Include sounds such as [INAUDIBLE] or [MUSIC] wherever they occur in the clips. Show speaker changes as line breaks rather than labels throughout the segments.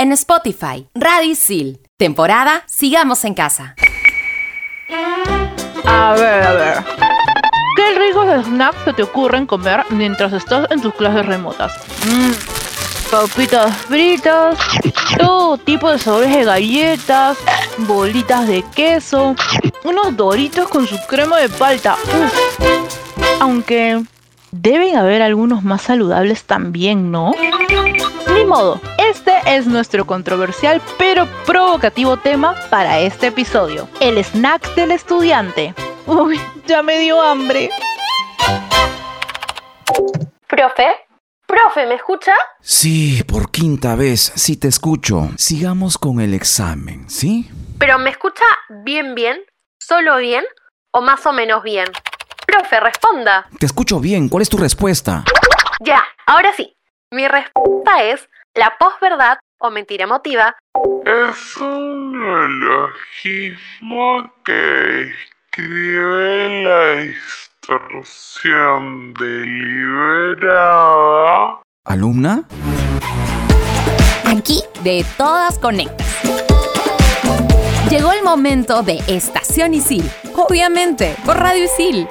en Spotify. Radisil. Temporada Sigamos en Casa.
A ver, a ver. ¿Qué ricos snacks se te ocurren comer mientras estás en tus clases remotas? Mmm, papitas fritas, todo tipo de sabores de galletas, bolitas de queso, unos doritos con su crema de palta. Uf. Aunque deben haber algunos más saludables también, ¿no? Ni modo, este es nuestro controversial pero provocativo tema para este episodio, el snack del estudiante. Uy, ya me dio hambre.
Profe, profe, ¿me escucha?
Sí, por quinta vez, sí te escucho. Sigamos con el examen, ¿sí?
Pero ¿me escucha bien, bien? ¿Solo bien? ¿O más o menos bien? Profe, responda.
Te escucho bien, ¿cuál es tu respuesta?
Ya, ahora sí. Mi respuesta es la posverdad o mentira emotiva
Es un neologismo que escribe la distorsión deliberada
¿Alumna?
Aquí de todas conectas. Llegó el momento de Estación Isil. Obviamente, por Radio Isil.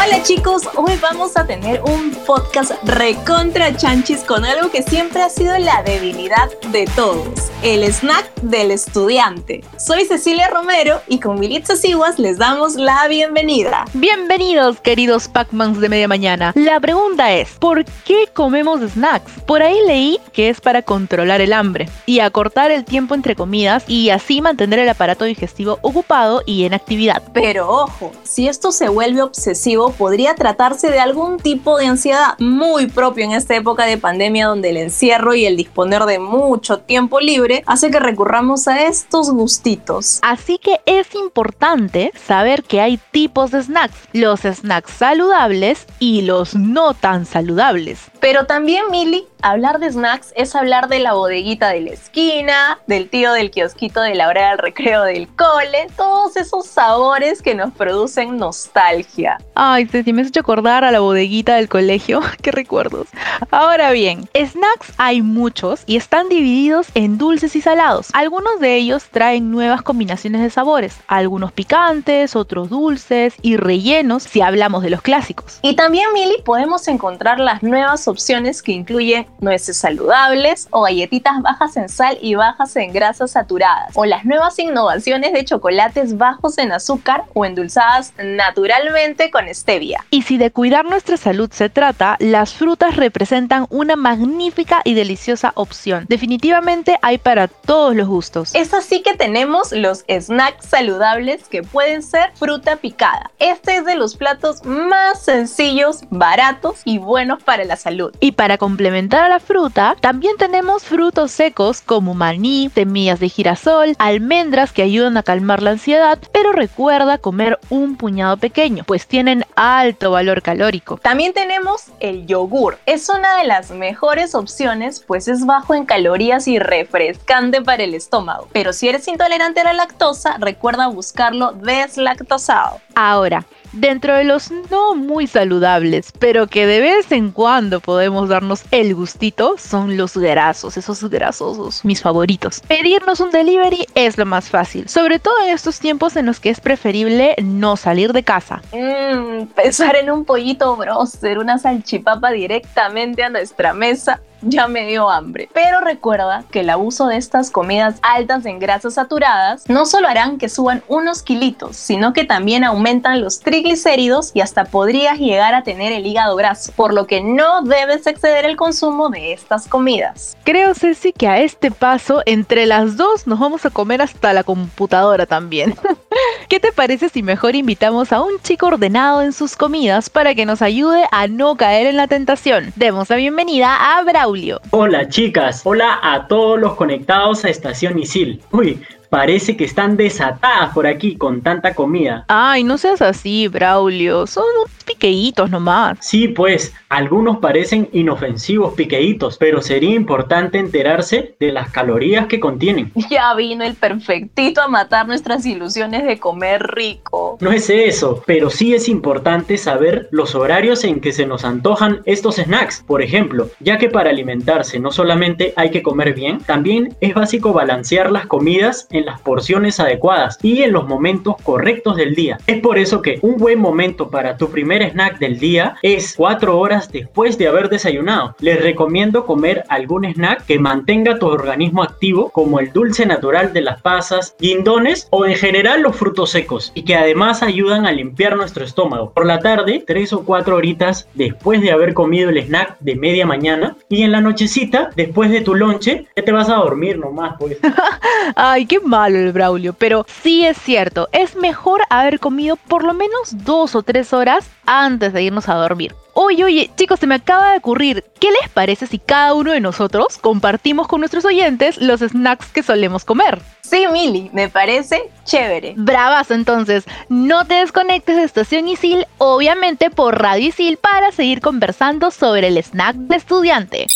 Hola chicos, hoy vamos a tener un podcast recontra chanchis con algo que siempre ha sido la debilidad de todos, el snack del estudiante. Soy Cecilia Romero y con Militza Siguas les damos la bienvenida.
Bienvenidos, queridos Pac-Mans de media mañana. La pregunta es, ¿por qué comemos snacks? Por ahí leí que es para controlar el hambre y acortar el tiempo entre comidas y así mantener el aparato digestivo ocupado y en actividad.
Pero ojo, si esto se vuelve obsesivo, podría tratarse de algún tipo de ansiedad muy propio en esta época de pandemia donde el encierro y el disponer de mucho tiempo libre hace que recurramos a estos gustitos.
Así que es importante saber que hay tipos de snacks, los snacks saludables y los no tan saludables.
Pero también, Mili, hablar de snacks es hablar de la bodeguita de la esquina, del tío del kiosquito de la hora del recreo del cole, todos esos sabores que nos producen nostalgia.
Ay, Ceci, me has hecho acordar a la bodeguita del colegio. [LAUGHS] Qué recuerdos. Ahora bien, snacks hay muchos y están divididos en dulces y salados. Algunos de ellos traen nuevas combinaciones de sabores, algunos picantes, otros dulces y rellenos si hablamos de los clásicos.
Y también, Mili, podemos encontrar las nuevas opciones que incluyen nueces saludables o galletitas bajas en sal y bajas en grasas saturadas, o las nuevas innovaciones de chocolates bajos en azúcar o endulzadas naturalmente con stevia.
Y si de cuidar nuestra salud se trata, las frutas representan una magnífica y deliciosa opción. Definitivamente hay para todos los gustos.
Es así que tenemos los snacks saludables que pueden ser fruta picada. Este es de los platos más sencillos, baratos y buenos para la salud.
Y para complementar a la fruta, también tenemos frutos secos como maní, semillas de girasol, almendras que ayudan a calmar la ansiedad, pero recuerda comer un puñado pequeño, pues tienen alto valor calórico.
También tenemos el yogur. Es una de las mejores opciones, pues es bajo en calorías y refrescante para el estómago. Pero si eres intolerante a la lactosa, recuerda buscarlo deslactosado.
Ahora, Dentro de los no muy saludables, pero que de vez en cuando podemos darnos el gustito, son los grasos, esos grasosos, mis favoritos. Pedirnos un delivery es lo más fácil, sobre todo en estos tiempos en los que es preferible no salir de casa.
Mmm, pensar en un pollito broster, una salchipapa directamente a nuestra mesa, ya me dio hambre. Pero recuerda que el abuso de estas comidas altas en grasas saturadas no solo harán que suban unos kilitos, sino que también aumentan los triglicéridos y hasta podrías llegar a tener el hígado graso, por lo que no debes exceder el consumo de estas comidas.
Creo, Ceci, que a este paso, entre las dos, nos vamos a comer hasta la computadora también. [LAUGHS] ¿Qué te parece si mejor invitamos a un chico ordenado en sus comidas para que nos ayude a no caer en la tentación? Demos la bienvenida a Braulio.
Hola chicas, hola a todos los conectados a Estación Isil. Uy, parece que están desatadas por aquí con tanta comida.
Ay, no seas así, Braulio. Son piqueitos nomás.
Sí, pues, algunos parecen inofensivos piqueitos, pero sería importante enterarse de las calorías que contienen.
Ya vino el perfectito a matar nuestras ilusiones de comer rico.
No es eso, pero sí es importante saber los horarios en que se nos antojan estos snacks, por ejemplo, ya que para alimentarse no solamente hay que comer bien, también es básico balancear las comidas en las porciones adecuadas y en los momentos correctos del día. Es por eso que un buen momento para tu primer snack del día es 4 horas después de haber desayunado. Les recomiendo comer algún snack que mantenga tu organismo activo, como el dulce natural de las pasas, guindones o en general los frutos secos, y que además ayudan a limpiar nuestro estómago. Por la tarde, 3 o 4 horitas después de haber comido el snack de media mañana, y en la nochecita, después de tu lonche, ya te vas a dormir nomás, pues. [LAUGHS]
Ay, qué malo el Braulio, pero sí es cierto, es mejor haber comido por lo menos dos o tres horas antes de irnos a dormir. Oye, oye, chicos, se me acaba de ocurrir, ¿qué les parece si cada uno de nosotros compartimos con nuestros oyentes los snacks que solemos comer?
Sí, Mili, me parece chévere.
Bravas, entonces, no te desconectes de Estación Isil, obviamente por Radio Isil, para seguir conversando sobre el snack de estudiante.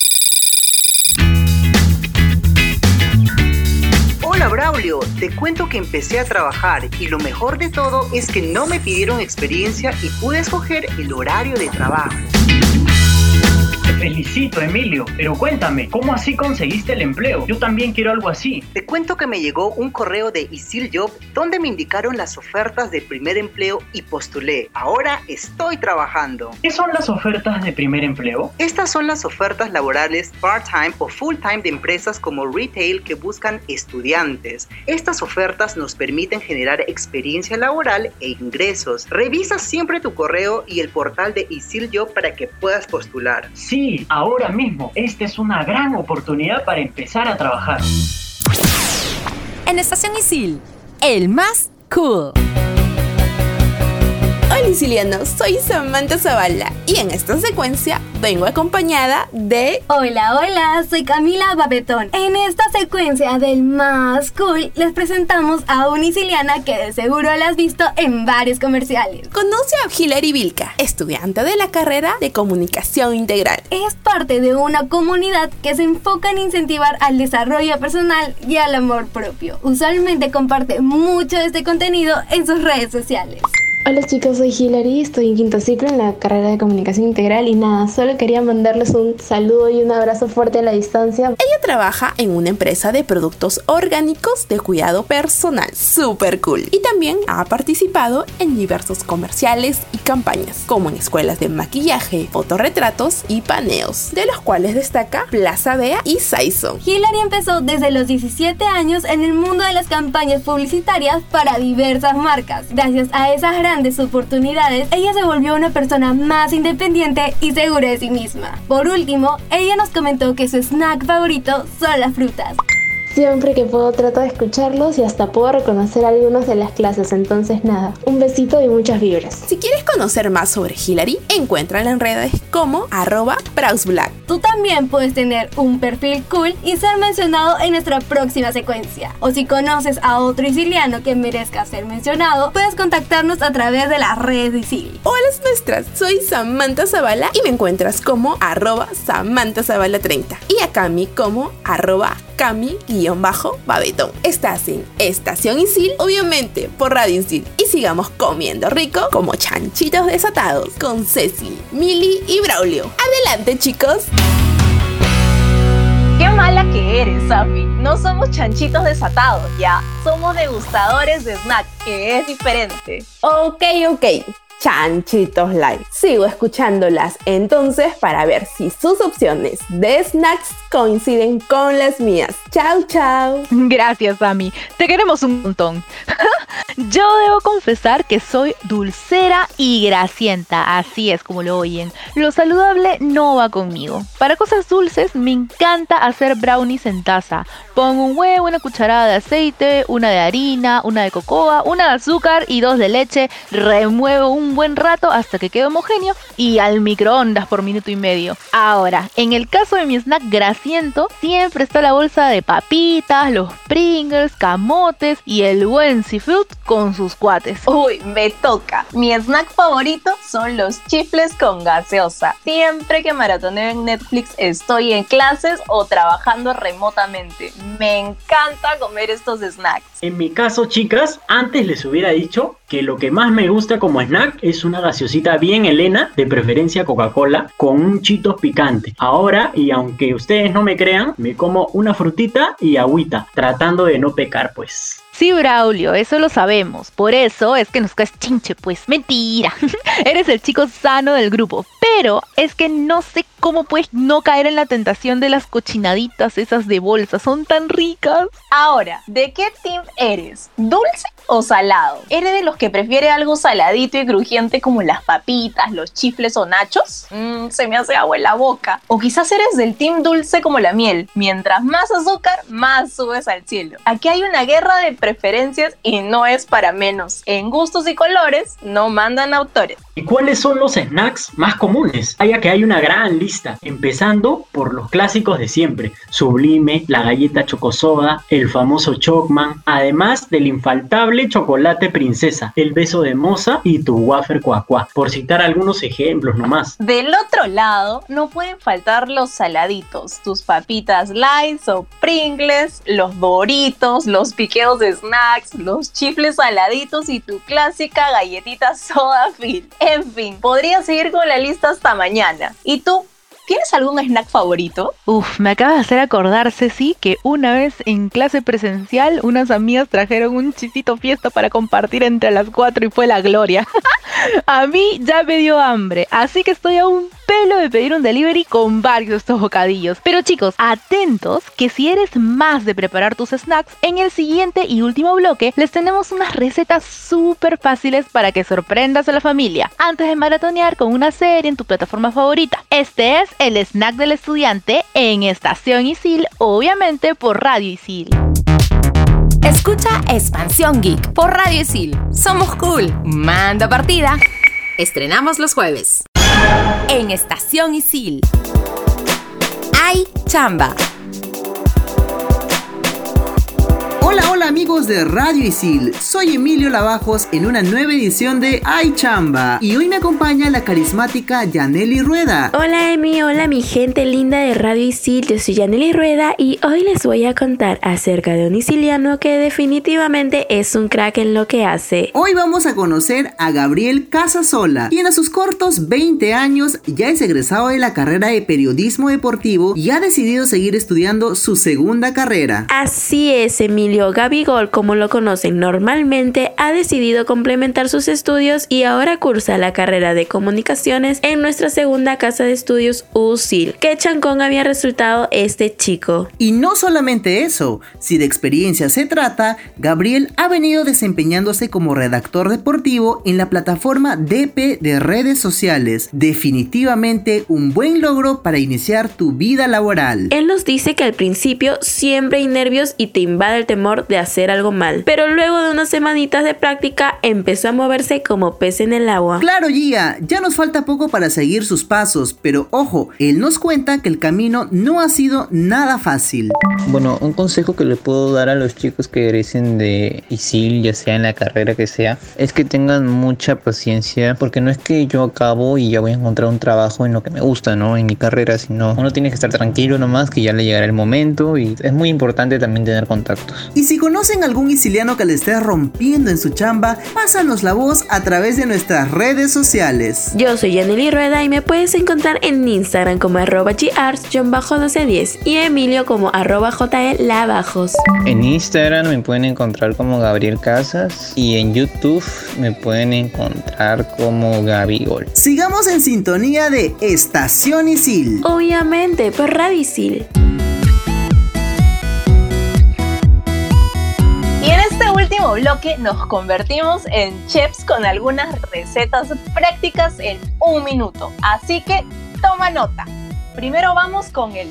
Te cuento que empecé a trabajar y lo mejor de todo es que no me pidieron experiencia y pude escoger el horario de trabajo.
Felicito, Emilio, pero cuéntame, ¿cómo así conseguiste el empleo? Yo también quiero algo así.
Te cuento que me llegó un correo de Isil Job donde me indicaron las ofertas de primer empleo y postulé. Ahora estoy trabajando.
¿Qué son las ofertas de primer empleo?
Estas son las ofertas laborales part-time o full-time de empresas como retail que buscan estudiantes. Estas ofertas nos permiten generar experiencia laboral e ingresos. Revisa siempre tu correo y el portal de Isil Job para que puedas postular.
Sí, ahora mismo. Esta es una gran oportunidad para empezar a trabajar.
En Estación Isil, el más cool.
Hola Sicilianos, soy Samantha Zavala y en esta secuencia vengo acompañada de...
Hola, hola, soy Camila Babetón. En esta secuencia del más cool les presentamos a una siciliana que de seguro la has visto en varios comerciales.
Conoce a Hilary Vilca, estudiante de la carrera de Comunicación Integral.
Es parte de una comunidad que se enfoca en incentivar al desarrollo personal y al amor propio. Usualmente comparte mucho de este contenido en sus redes sociales.
Hola chicos, soy Hilary, estoy en quinto ciclo en la carrera de comunicación integral y nada, solo quería mandarles un saludo y un abrazo fuerte a la distancia.
Ella trabaja en una empresa de productos orgánicos de cuidado personal, super cool. Y también ha participado en diversos comerciales y campañas, como en escuelas de maquillaje, fotorretratos y paneos, de los cuales destaca Plaza Bea y Saison.
Hilary empezó desde los 17 años en el mundo de las campañas publicitarias para diversas marcas. Gracias a esas grandes oportunidades, ella se volvió una persona más independiente y segura de sí misma. Por último, ella nos comentó que su snack favorito son las frutas.
Siempre que puedo trato de escucharlos y hasta puedo reconocer algunos de las clases, entonces nada, un besito y muchas vibras.
Si quieres conocer más sobre Hillary, encuéntrala en redes como arroba Black.
Tú también puedes tener un perfil cool y ser mencionado en nuestra próxima secuencia. O si conoces a otro siciliano que merezca ser mencionado, puedes contactarnos a través de las redes de Isil.
Hola nuestras, soy Samantha Zavala y me encuentras como arroba Samantha Zavala 30 y a Cami como arroba Cami-Babetón. Estás en Estación Isil, obviamente por Radio Isil. Y sigamos comiendo rico como chanchitos desatados con Ceci, Mili y Braulio. Adelante, chicos.
Qué mala que eres, Safi. No somos chanchitos desatados, ya. Somos degustadores de snack, que es diferente.
Ok, ok chanchitos light. Sigo escuchándolas entonces para ver si sus opciones de snacks coinciden con las mías. Chao, chao.
Gracias, Ami. Te queremos un montón. [LAUGHS] Yo debo confesar que soy dulcera y grasienta, así es como lo oyen. Lo saludable no va conmigo. Para cosas dulces me encanta hacer brownies en taza. Pongo un huevo, una cucharada de aceite, una de harina, una de cocoa, una de azúcar y dos de leche. Remuevo un buen rato hasta que quede homogéneo y al microondas por minuto y medio. Ahora, en el caso de mi snack grasiento, siempre está la bolsa de papitas, los Pringles, camotes y el buen seafood con sus cuates.
Uy, me toca. Mi snack favorito son los chifles con gaseosa. Siempre que maratoneo en Netflix estoy en clases o trabajando remotamente. Me encanta comer estos snacks.
En mi caso, chicas, antes les hubiera dicho que lo que más me gusta como snack es una gaseosita bien helena, de preferencia Coca-Cola, con un chitos picante. Ahora, y aunque ustedes no me crean, me como una frutita y agüita, tratando de no pecar, pues.
Sí, Braulio, eso lo sabemos. Por eso es que nos caes chinche, pues. Mentira. [LAUGHS] Eres el chico sano del grupo. Pero es que no sé cómo puedes no caer en la tentación de las cochinaditas esas de bolsa. Son tan ricas.
Ahora, ¿de qué team eres? ¿Dulce o salado? ¿Eres de los que prefiere algo saladito y crujiente como las papitas, los chifles o nachos? Mmm, se me hace agua en la boca. O quizás eres del team dulce como la miel. Mientras más azúcar, más subes al cielo. Aquí hay una guerra de preferencias y no es para menos. En gustos y colores no mandan autores.
¿Y cuáles son los snacks más comunes? Vaya que hay una gran lista, empezando por los clásicos de siempre, Sublime, la galleta chocosoda, el famoso Chocman, además del infaltable chocolate princesa, el beso de moza y tu wafer cuacua, por citar algunos ejemplos nomás.
Del otro lado, no pueden faltar los saladitos, tus papitas lights o pringles, los doritos, los piqueos de snacks, los chifles saladitos y tu clásica galletita [LAUGHS] soda fit. En fin, podría seguir con la lista hasta mañana. ¿Y tú? ¿Tienes algún snack favorito?
Uf, me acaba de hacer acordar, Ceci, que una vez en clase presencial unas amigas trajeron un chisito fiesta para compartir entre las cuatro y fue la gloria. [LAUGHS] a mí ya me dio hambre, así que estoy a un pelo de pedir un delivery con varios de estos bocadillos. Pero chicos, atentos que si eres más de preparar tus snacks, en el siguiente y último bloque les tenemos unas recetas súper fáciles para que sorprendas a la familia antes de maratonear con una serie en tu plataforma favorita. Este es el snack del estudiante en Estación Isil, obviamente por Radio Isil.
Escucha Expansión Geek por Radio Isil. Somos cool. Manda partida. Estrenamos los jueves. En Estación Isil. Hay chamba.
Hola, amigos de Radio Isil, soy Emilio Lavajos en una nueva edición de Ay Chamba y hoy me acompaña la carismática Yaneli Rueda.
Hola Emi, hola mi gente linda de Radio Isil, yo soy Yaneli Rueda y hoy les voy a contar acerca de un isiliano que definitivamente es un crack en lo que hace.
Hoy vamos a conocer a Gabriel Casasola, quien a sus cortos 20 años ya es egresado de la carrera de periodismo deportivo y ha decidido seguir estudiando su segunda carrera.
Así es Emilio, Gabigol, como lo conocen normalmente, ha decidido complementar sus estudios y ahora cursa la carrera de comunicaciones en nuestra segunda casa de estudios USIL. ¿Qué chancón había resultado este chico?
Y no solamente eso, si de experiencia se trata, Gabriel ha venido desempeñándose como redactor deportivo en la plataforma DP de redes sociales. Definitivamente un buen logro para iniciar tu vida laboral.
Él nos dice que al principio siempre hay nervios y te invade el temor de hacer algo mal, pero luego de unas semanitas de práctica empezó a moverse como pez en el agua.
Claro, Gia, ya nos falta poco para seguir sus pasos, pero ojo, él nos cuenta que el camino no ha sido nada fácil.
Bueno, un consejo que le puedo dar a los chicos que egresen de ISIL, ya sea en la carrera que sea, es que tengan mucha paciencia, porque no es que yo acabo y ya voy a encontrar un trabajo en lo que me gusta, ¿no? En mi carrera, sino uno tiene que estar tranquilo nomás, que ya le llegará el momento y es muy importante también tener contactos.
Y si conocen algún isiliano que le esté rompiendo en su chamba, pásanos la voz a través de nuestras redes sociales.
Yo soy Yaneli Rueda y me puedes encontrar en Instagram como arroba gars-1210 y Emilio como arroba jlabajos.
En Instagram me pueden encontrar como Gabriel Casas y en YouTube me pueden encontrar como Gabigol.
Sigamos en sintonía de Estación Isil.
Obviamente, por Radio Isil.
Último bloque nos convertimos en chefs con algunas recetas prácticas en un minuto. Así que toma nota. Primero vamos con el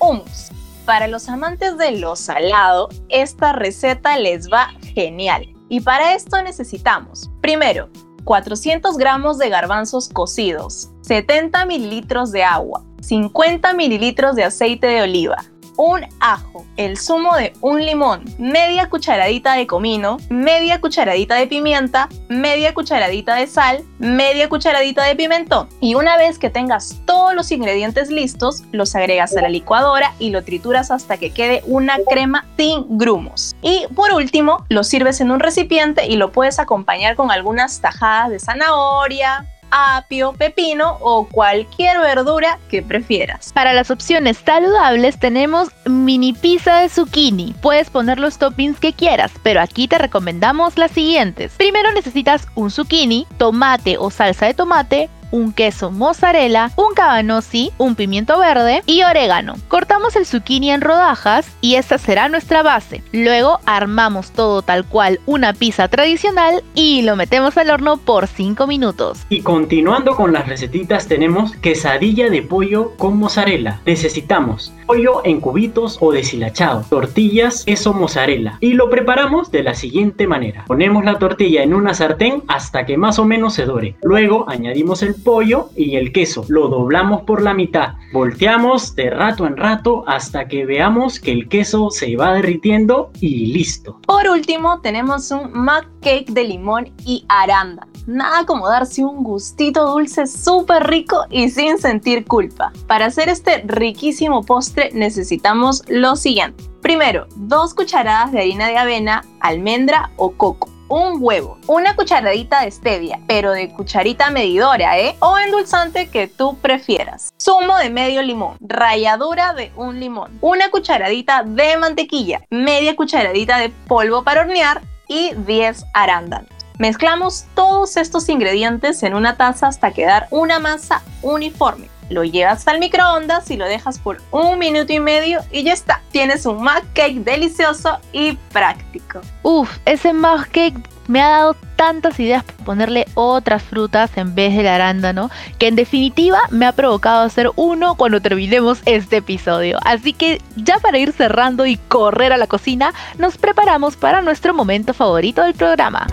hummus. Para los amantes de lo salado, esta receta les va genial. Y para esto necesitamos, primero, 400 gramos de garbanzos cocidos, 70 mililitros de agua, 50 mililitros de aceite de oliva, un ajo, el zumo de un limón, media cucharadita de comino, media cucharadita de pimienta, media cucharadita de sal, media cucharadita de pimentón. Y una vez que tengas todos los ingredientes listos, los agregas a la licuadora y lo trituras hasta que quede una crema sin grumos. Y por último, lo sirves en un recipiente y lo puedes acompañar con algunas tajadas de zanahoria, apio, pepino o cualquier verdura que prefieras.
Para las opciones saludables tenemos mini pizza de zucchini. Puedes poner los toppings que quieras, pero aquí te recomendamos las siguientes. Primero necesitas un zucchini, tomate o salsa de tomate, un queso mozzarella, un cabanossi, un pimiento verde y orégano. Cortamos el zucchini en rodajas y esta será nuestra base. Luego armamos todo tal cual una pizza tradicional y lo metemos al horno por 5 minutos.
Y continuando con las recetitas tenemos quesadilla de pollo con mozzarella. Necesitamos pollo en cubitos o deshilachado, tortillas, queso mozzarella y lo preparamos de la siguiente manera. Ponemos la tortilla en una sartén hasta que más o menos se dore. Luego añadimos el pollo y el queso. Lo doblamos por la mitad. Volteamos de rato en rato hasta que veamos que el queso se va derritiendo y listo.
Por último, tenemos un mug cake de limón y arándano. Nada como darse un gustito dulce súper rico y sin sentir culpa. Para hacer este riquísimo postre necesitamos lo siguiente. Primero, dos cucharadas de harina de avena, almendra o coco un huevo, una cucharadita de stevia, pero de cucharita medidora, ¿eh? O endulzante que tú prefieras. Zumo de medio limón, ralladura de un limón, una cucharadita de mantequilla, media cucharadita de polvo para hornear y 10 arándanos. Mezclamos todos estos ingredientes en una taza hasta quedar una masa uniforme. Lo llevas al microondas y lo dejas por un minuto y medio y ya está. Tienes un mug cake delicioso y práctico.
Uf, ese mug cake me ha dado tantas ideas para ponerle otras frutas en vez del arándano, que en definitiva me ha provocado hacer uno cuando terminemos este episodio. Así que ya para ir cerrando y correr a la cocina, nos preparamos para nuestro momento favorito del programa.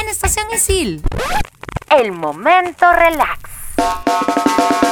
En Estación Isil. El momento relax. Thank you.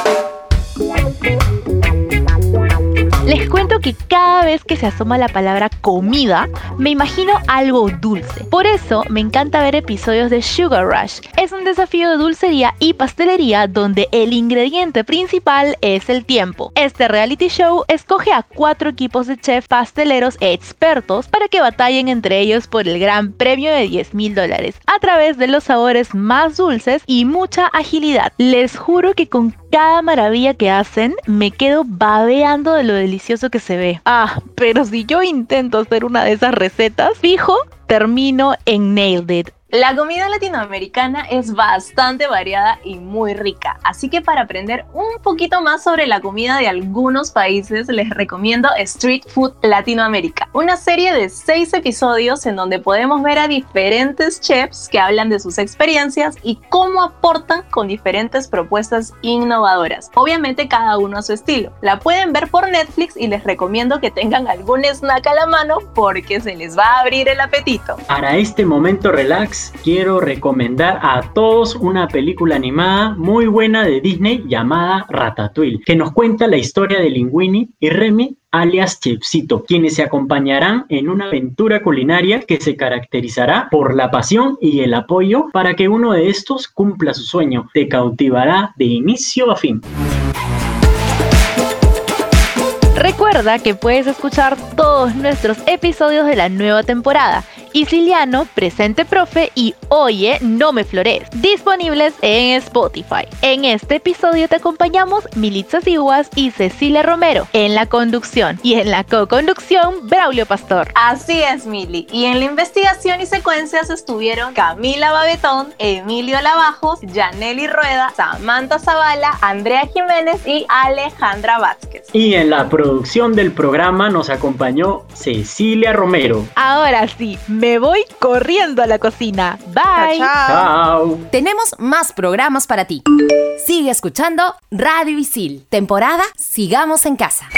Les cuento que cada vez que se asoma la palabra comida, me imagino algo dulce. Por eso me encanta ver episodios de Sugar Rush. Es un desafío de dulcería y pastelería donde el ingrediente principal es el tiempo. Este reality show escoge a cuatro equipos de chefs pasteleros expertos para que batallen entre ellos por el gran premio de 10 mil dólares a través de los sabores más dulces y mucha agilidad. Les juro que con cada maravilla que hacen me quedo babeando de lo delicioso que se ve. Ah, pero si yo intento hacer una de esas recetas, fijo, termino en Nailed It.
La comida latinoamericana es bastante variada y muy rica, así que para aprender un poquito más sobre la comida de algunos países les recomiendo Street Food Latinoamérica, una serie de seis episodios en donde podemos ver a diferentes chefs que hablan de sus experiencias y cómo aportan con diferentes propuestas innovadoras, obviamente cada uno a su estilo. La pueden ver por Netflix y les recomiendo que tengan algún snack a la mano porque se les va a abrir el apetito.
Para este momento relax, quiero recomendar a todos una película animada muy buena de Disney llamada Ratatouille, que nos cuenta la historia de Linguini y Remy alias Chefcito, quienes se acompañarán en una aventura culinaria que se caracterizará por la pasión y el apoyo para que uno de estos cumpla su sueño. Te cautivará de inicio a fin.
Recuerda que puedes escuchar todos nuestros episodios de la nueva temporada Isiliano, Presente Profe y Oye, No Me Flores, disponibles en Spotify. En este episodio te acompañamos Militza Siguas y Cecilia Romero en la conducción y en la co-conducción Braulio Pastor.
Así es, Mili. Y en la investigación y secuencias estuvieron Camila Babetón, Emilio Lavajos, Yaneli Rueda, Samantha Zavala, Andrea Jiménez y Alejandra Vázquez.
Y en la producción del programa nos acompañó Cecilia Romero.
Ahora sí, me voy corriendo a la cocina. Bye.
Chao.
Tenemos más programas para ti. Sigue escuchando Radio Isil. Temporada Sigamos en Casa.